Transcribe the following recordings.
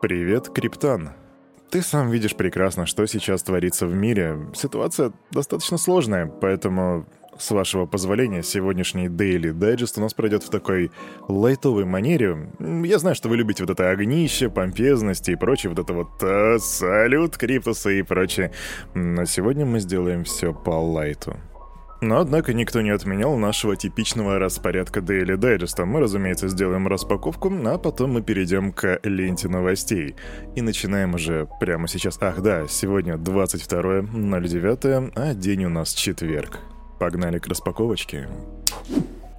Привет, Криптан. Ты сам видишь прекрасно, что сейчас творится в мире. Ситуация достаточно сложная, поэтому, с вашего позволения, сегодняшний Daily Digest у нас пройдет в такой лайтовой манере. Я знаю, что вы любите вот это огнище, помпезность и прочее, вот это вот э, салют, криптусы и прочее. Но сегодня мы сделаем все по лайту. Но, однако, никто не отменял нашего типичного распорядка Daily Digest. Мы, разумеется, сделаем распаковку, а потом мы перейдем к ленте новостей. И начинаем уже прямо сейчас. Ах да, сегодня 22.09, а день у нас четверг. Погнали к распаковочке.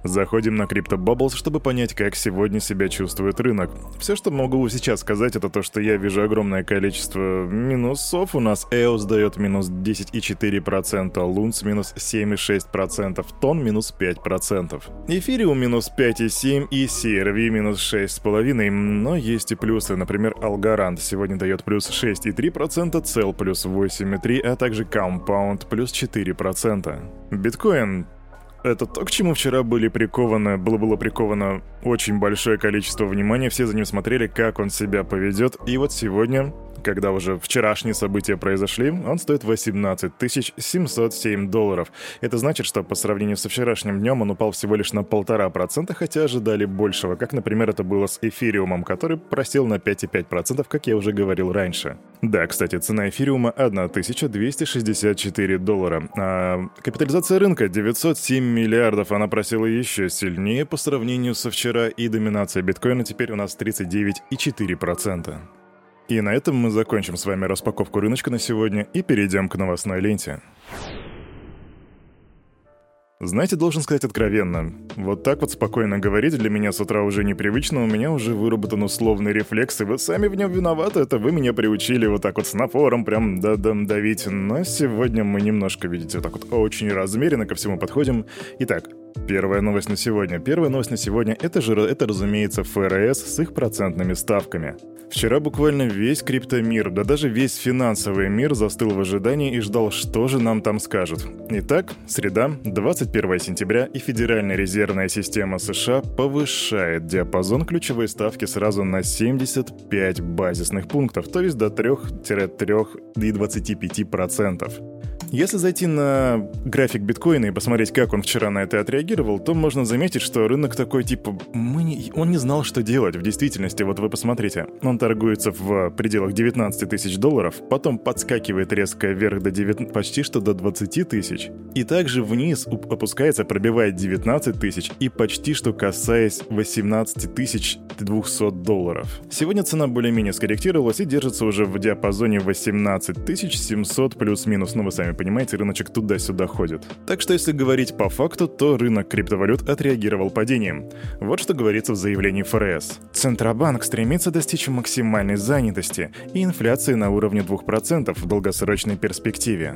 Заходим на Crypto Bubbles, чтобы понять, как сегодня себя чувствует рынок. Все, что могу сейчас сказать, это то, что я вижу огромное количество минусов. У нас EOS дает минус 10,4%, Lunds минус 7,6%, Тон минус 5%. Эфириум минус 5,7% и CRV минус 6,5%. Но есть и плюсы. Например, Algorand сегодня дает плюс 6,3%, Cell плюс 8,3%, а также Compound плюс 4%. Биткоин это то, к чему вчера были прикованы, было было приковано очень большое количество внимания, все за ним смотрели, как он себя поведет, и вот сегодня когда уже вчерашние события произошли, он стоит 18 707 долларов. Это значит, что по сравнению со вчерашним днем он упал всего лишь на полтора процента, хотя ожидали большего, как, например, это было с эфириумом, который просел на 5,5%, как я уже говорил раньше. Да, кстати, цена эфириума 1264 доллара, а капитализация рынка 907 миллиардов, она просела еще сильнее по сравнению со вчера, и доминация биткоина теперь у нас 39,4%. И на этом мы закончим с вами распаковку рыночка на сегодня и перейдем к новостной ленте. Знаете, должен сказать откровенно, вот так вот спокойно говорить для меня с утра уже непривычно, у меня уже выработан условный рефлекс, и вы сами в нем виноваты, это вы меня приучили вот так вот с напором прям да дам давить. Но сегодня мы немножко, видите, вот так вот очень размеренно ко всему подходим. Итак, Первая новость на сегодня. Первая новость на сегодня это же, это, разумеется, ФРС с их процентными ставками. Вчера буквально весь криптомир, да даже весь финансовый мир застыл в ожидании и ждал, что же нам там скажут. Итак, среда, 21 сентября, и Федеральная резервная система США повышает диапазон ключевой ставки сразу на 75 базисных пунктов, то есть до 3-3,25%. Если зайти на график биткоина и посмотреть, как он вчера на это отреагировал, то можно заметить, что рынок такой типа... Мы не... Он не знал, что делать в действительности. Вот вы посмотрите. Он торгуется в пределах 19 тысяч долларов, потом подскакивает резко вверх до 9... почти что до 20 тысяч. И также вниз опускается, пробивает 19 тысяч и почти что касаясь 18 тысяч 200 долларов. Сегодня цена более-менее скорректировалась и держится уже в диапазоне 18 700 плюс-минус. Ну, вы сами понимаете, рыночек туда-сюда ходит. Так что если говорить по факту, то рынок криптовалют отреагировал падением. Вот что говорится в заявлении ФРС. Центробанк стремится достичь максимальной занятости и инфляции на уровне 2% в долгосрочной перспективе.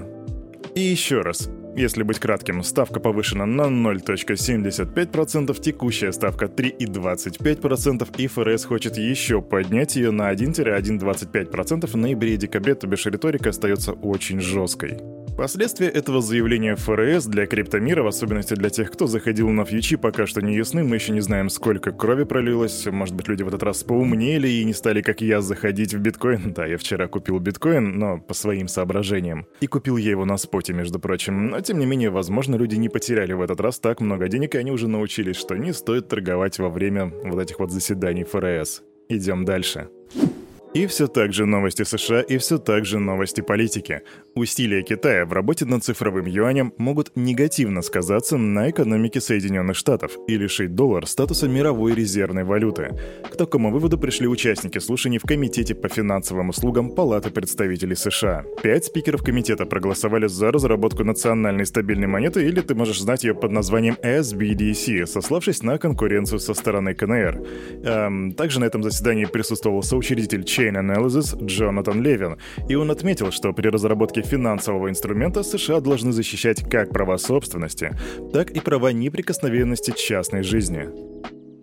И еще раз, если быть кратким, ставка повышена на 0.75%, текущая ставка 3,25%, и ФРС хочет еще поднять ее на 1-1,25% в ноябре и декабре, то бишь риторика остается очень жесткой. Последствия этого заявления ФРС для криптомира, в особенности для тех, кто заходил на фьючи, пока что не ясны. Мы еще не знаем, сколько крови пролилось. Может быть, люди в этот раз поумнели и не стали, как я, заходить в биткоин. Да, я вчера купил биткоин, но по своим соображениям. И купил я его на споте, между прочим. Но, тем не менее, возможно, люди не потеряли в этот раз так много денег, и они уже научились, что не стоит торговать во время вот этих вот заседаний ФРС. Идем дальше. И все так же новости США, и все так же новости политики. Усилия Китая в работе над цифровым юанем могут негативно сказаться на экономике Соединенных Штатов и лишить доллар статуса мировой резервной валюты. К такому выводу пришли участники слушаний в Комитете по финансовым услугам Палаты представителей США. Пять спикеров комитета проголосовали за разработку национальной стабильной монеты, или ты можешь знать ее под названием SBDC, сославшись на конкуренцию со стороны КНР. Эм, также на этом заседании присутствовал соучредитель Chain Analysis Джонатан Левин, и он отметил, что при разработке финансового инструмента США должны защищать как права собственности, так и права неприкосновенности частной жизни.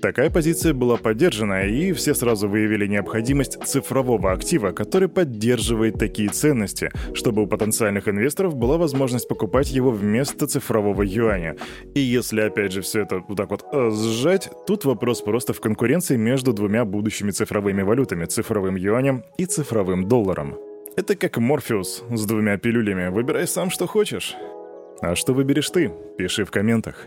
Такая позиция была поддержана, и все сразу выявили необходимость цифрового актива, который поддерживает такие ценности, чтобы у потенциальных инвесторов была возможность покупать его вместо цифрового юаня. И если опять же все это вот так вот э, сжать, тут вопрос просто в конкуренции между двумя будущими цифровыми валютами, цифровым юанем и цифровым долларом. Это как Морфеус с двумя пилюлями. Выбирай сам, что хочешь. А что выберешь ты? Пиши в комментах.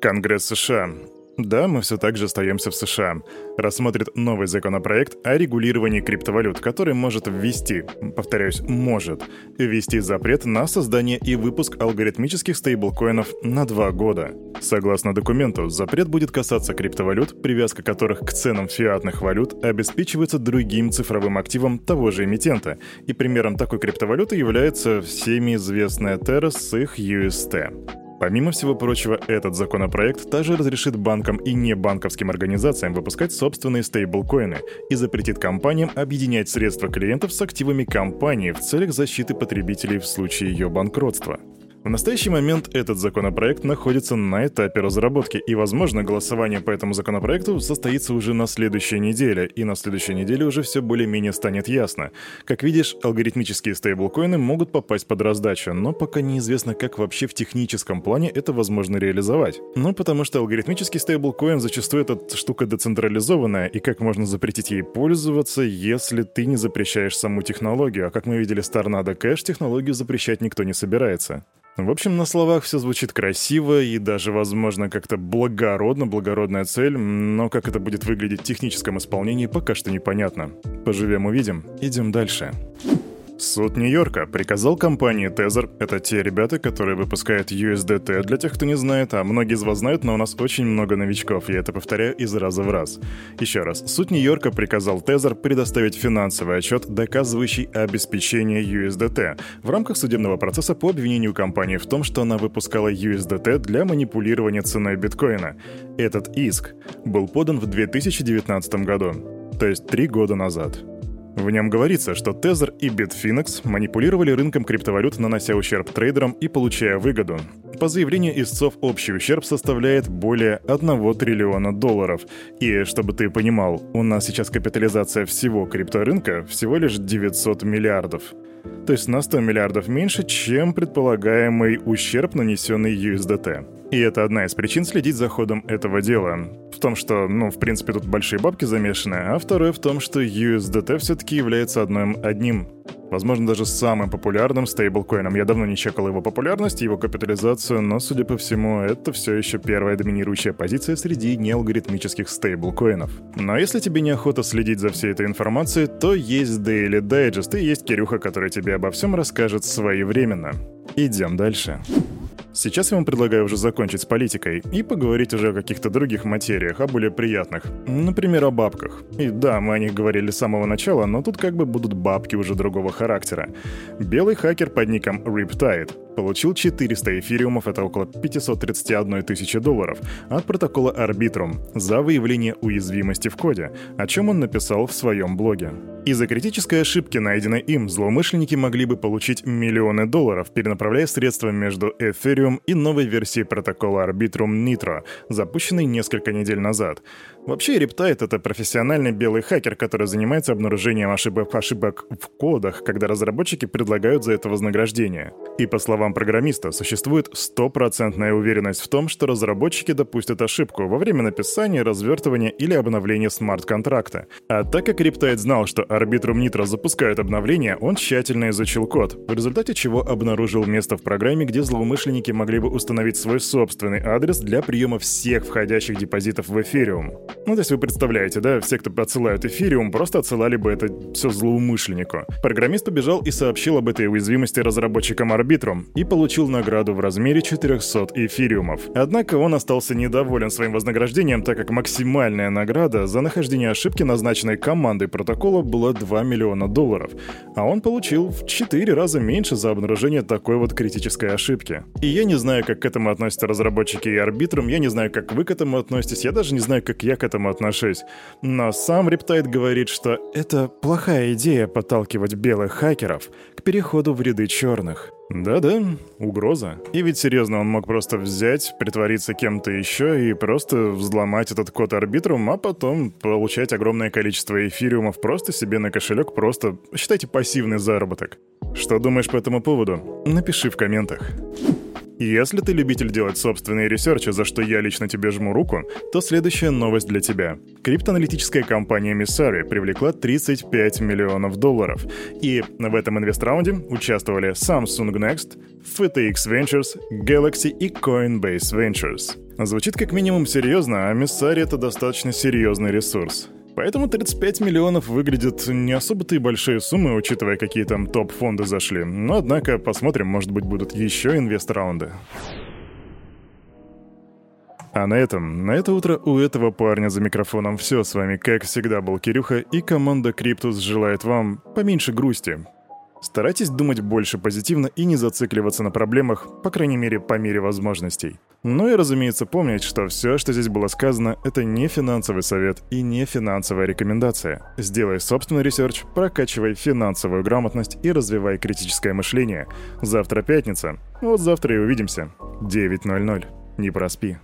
Конгресс США. Да, мы все так же остаемся в США. Рассмотрит новый законопроект о регулировании криптовалют, который может ввести, повторяюсь, может, ввести запрет на создание и выпуск алгоритмических стейблкоинов на два года. Согласно документу, запрет будет касаться криптовалют, привязка которых к ценам фиатных валют обеспечивается другим цифровым активом того же эмитента, и примером такой криптовалюты является всеми известная Terra с их UST. Помимо всего прочего, этот законопроект также разрешит банкам и небанковским организациям выпускать собственные стейблкоины и запретит компаниям объединять средства клиентов с активами компании в целях защиты потребителей в случае ее банкротства. В настоящий момент этот законопроект находится на этапе разработки, и, возможно, голосование по этому законопроекту состоится уже на следующей неделе, и на следующей неделе уже все более-менее станет ясно. Как видишь, алгоритмические стейблкоины могут попасть под раздачу, но пока неизвестно, как вообще в техническом плане это возможно реализовать. Ну, потому что алгоритмический стейблкоин зачастую эта штука децентрализованная, и как можно запретить ей пользоваться, если ты не запрещаешь саму технологию, а как мы видели с Tornado Cash, технологию запрещать никто не собирается. В общем, на словах все звучит красиво и даже, возможно, как-то благородно, благородная цель, но как это будет выглядеть в техническом исполнении, пока что непонятно. Поживем увидим. Идем дальше. Суд Нью-Йорка приказал компании Tether, это те ребята, которые выпускают USDT, для тех, кто не знает, а многие из вас знают, но у нас очень много новичков, я это повторяю из раза в раз. Еще раз, суд Нью-Йорка приказал Tether предоставить финансовый отчет, доказывающий обеспечение USDT в рамках судебного процесса по обвинению компании в том, что она выпускала USDT для манипулирования ценой биткоина. Этот иск был подан в 2019 году, то есть три года назад. В нем говорится, что Tether и Bitfinex манипулировали рынком криптовалют, нанося ущерб трейдерам и получая выгоду. По заявлению истцов, общий ущерб составляет более 1 триллиона долларов. И, чтобы ты понимал, у нас сейчас капитализация всего крипторынка всего лишь 900 миллиардов. То есть на 100 миллиардов меньше, чем предполагаемый ущерб, нанесенный USDT. И это одна из причин следить за ходом этого дела. В том, что, ну, в принципе, тут большие бабки замешаны, а второе в том, что USDT все-таки является одним, одним, возможно, даже самым популярным стейблкоином. Я давно не чекал его популярность, его капитализацию, но, судя по всему, это все еще первая доминирующая позиция среди неалгоритмических стейблкоинов. Но если тебе неохота следить за всей этой информацией, то есть Daily Digest и есть Кирюха, который тебе обо всем расскажет своевременно. Идем дальше. Сейчас я вам предлагаю уже закончить с политикой и поговорить уже о каких-то других материях, о более приятных. Например, о бабках. И да, мы о них говорили с самого начала, но тут как бы будут бабки уже другого характера. Белый хакер под ником Riptide получил 400 эфириумов, это около 531 тысячи долларов, от протокола Arbitrum за выявление уязвимости в коде, о чем он написал в своем блоге. Из-за критической ошибки, найденной им, злоумышленники могли бы получить миллионы долларов, перенаправляя средства между Ethereum и новой версией протокола Arbitrum Nitro, запущенной несколько недель назад. Вообще, Рептайт — это профессиональный белый хакер, который занимается обнаружением ошибок, ошибок в кодах, когда разработчики предлагают за это вознаграждение. И по словам программиста, существует стопроцентная уверенность в том, что разработчики допустят ошибку во время написания, развертывания или обновления смарт-контракта. А так как Рептайт знал, что Arbitrum Nitro запускают обновления, он тщательно изучил код, в результате чего обнаружил место в программе, где злоумышленники могли бы установить свой собственный адрес для приема всех входящих депозитов в Ethereum. Ну, то есть вы представляете, да, все, кто отсылают эфириум, просто отсылали бы это все злоумышленнику. Программист убежал и сообщил об этой уязвимости разработчикам Arbitrum и получил награду в размере 400 эфириумов. Однако он остался недоволен своим вознаграждением, так как максимальная награда за нахождение ошибки, назначенной командой протокола, была 2 миллиона долларов, а он получил в 4 раза меньше за обнаружение такой вот критической ошибки. И я не знаю, как к этому относятся разработчики и Arbitrum, я не знаю, как вы к этому относитесь, я даже не знаю, как я к этому отношусь. Но сам Riptide говорит, что это плохая идея подталкивать белых хакеров к переходу в ряды черных. Да-да, угроза. И ведь серьезно, он мог просто взять, притвориться кем-то еще и просто взломать этот код Arbitrum, а потом получать огромное количество эфириумов просто себе на кошелек, просто, считайте, пассивный заработок. Что думаешь по этому поводу? Напиши в комментах. Если ты любитель делать собственные research и, за что я лично тебе жму руку, то следующая новость для тебя. Криптоаналитическая компания Missari привлекла 35 миллионов долларов. И в этом инвест-раунде участвовали Samsung Next, FTX Ventures, Galaxy и Coinbase Ventures. Звучит как минимум серьезно, а Missari — это достаточно серьезный ресурс. Поэтому 35 миллионов выглядят не особо-то и большие суммы, учитывая, какие там топ-фонды зашли. Но, однако, посмотрим, может быть, будут еще инвест-раунды. А на этом, на это утро у этого парня за микрофоном все. С вами, как всегда, был Кирюха, и команда Криптус желает вам поменьше грусти. Старайтесь думать больше позитивно и не зацикливаться на проблемах, по крайней мере, по мере возможностей. Ну и, разумеется, помнить, что все, что здесь было сказано, это не финансовый совет и не финансовая рекомендация. Сделай собственный research, прокачивай финансовую грамотность и развивай критическое мышление. Завтра пятница. Вот завтра и увидимся. 9.00. Не проспи.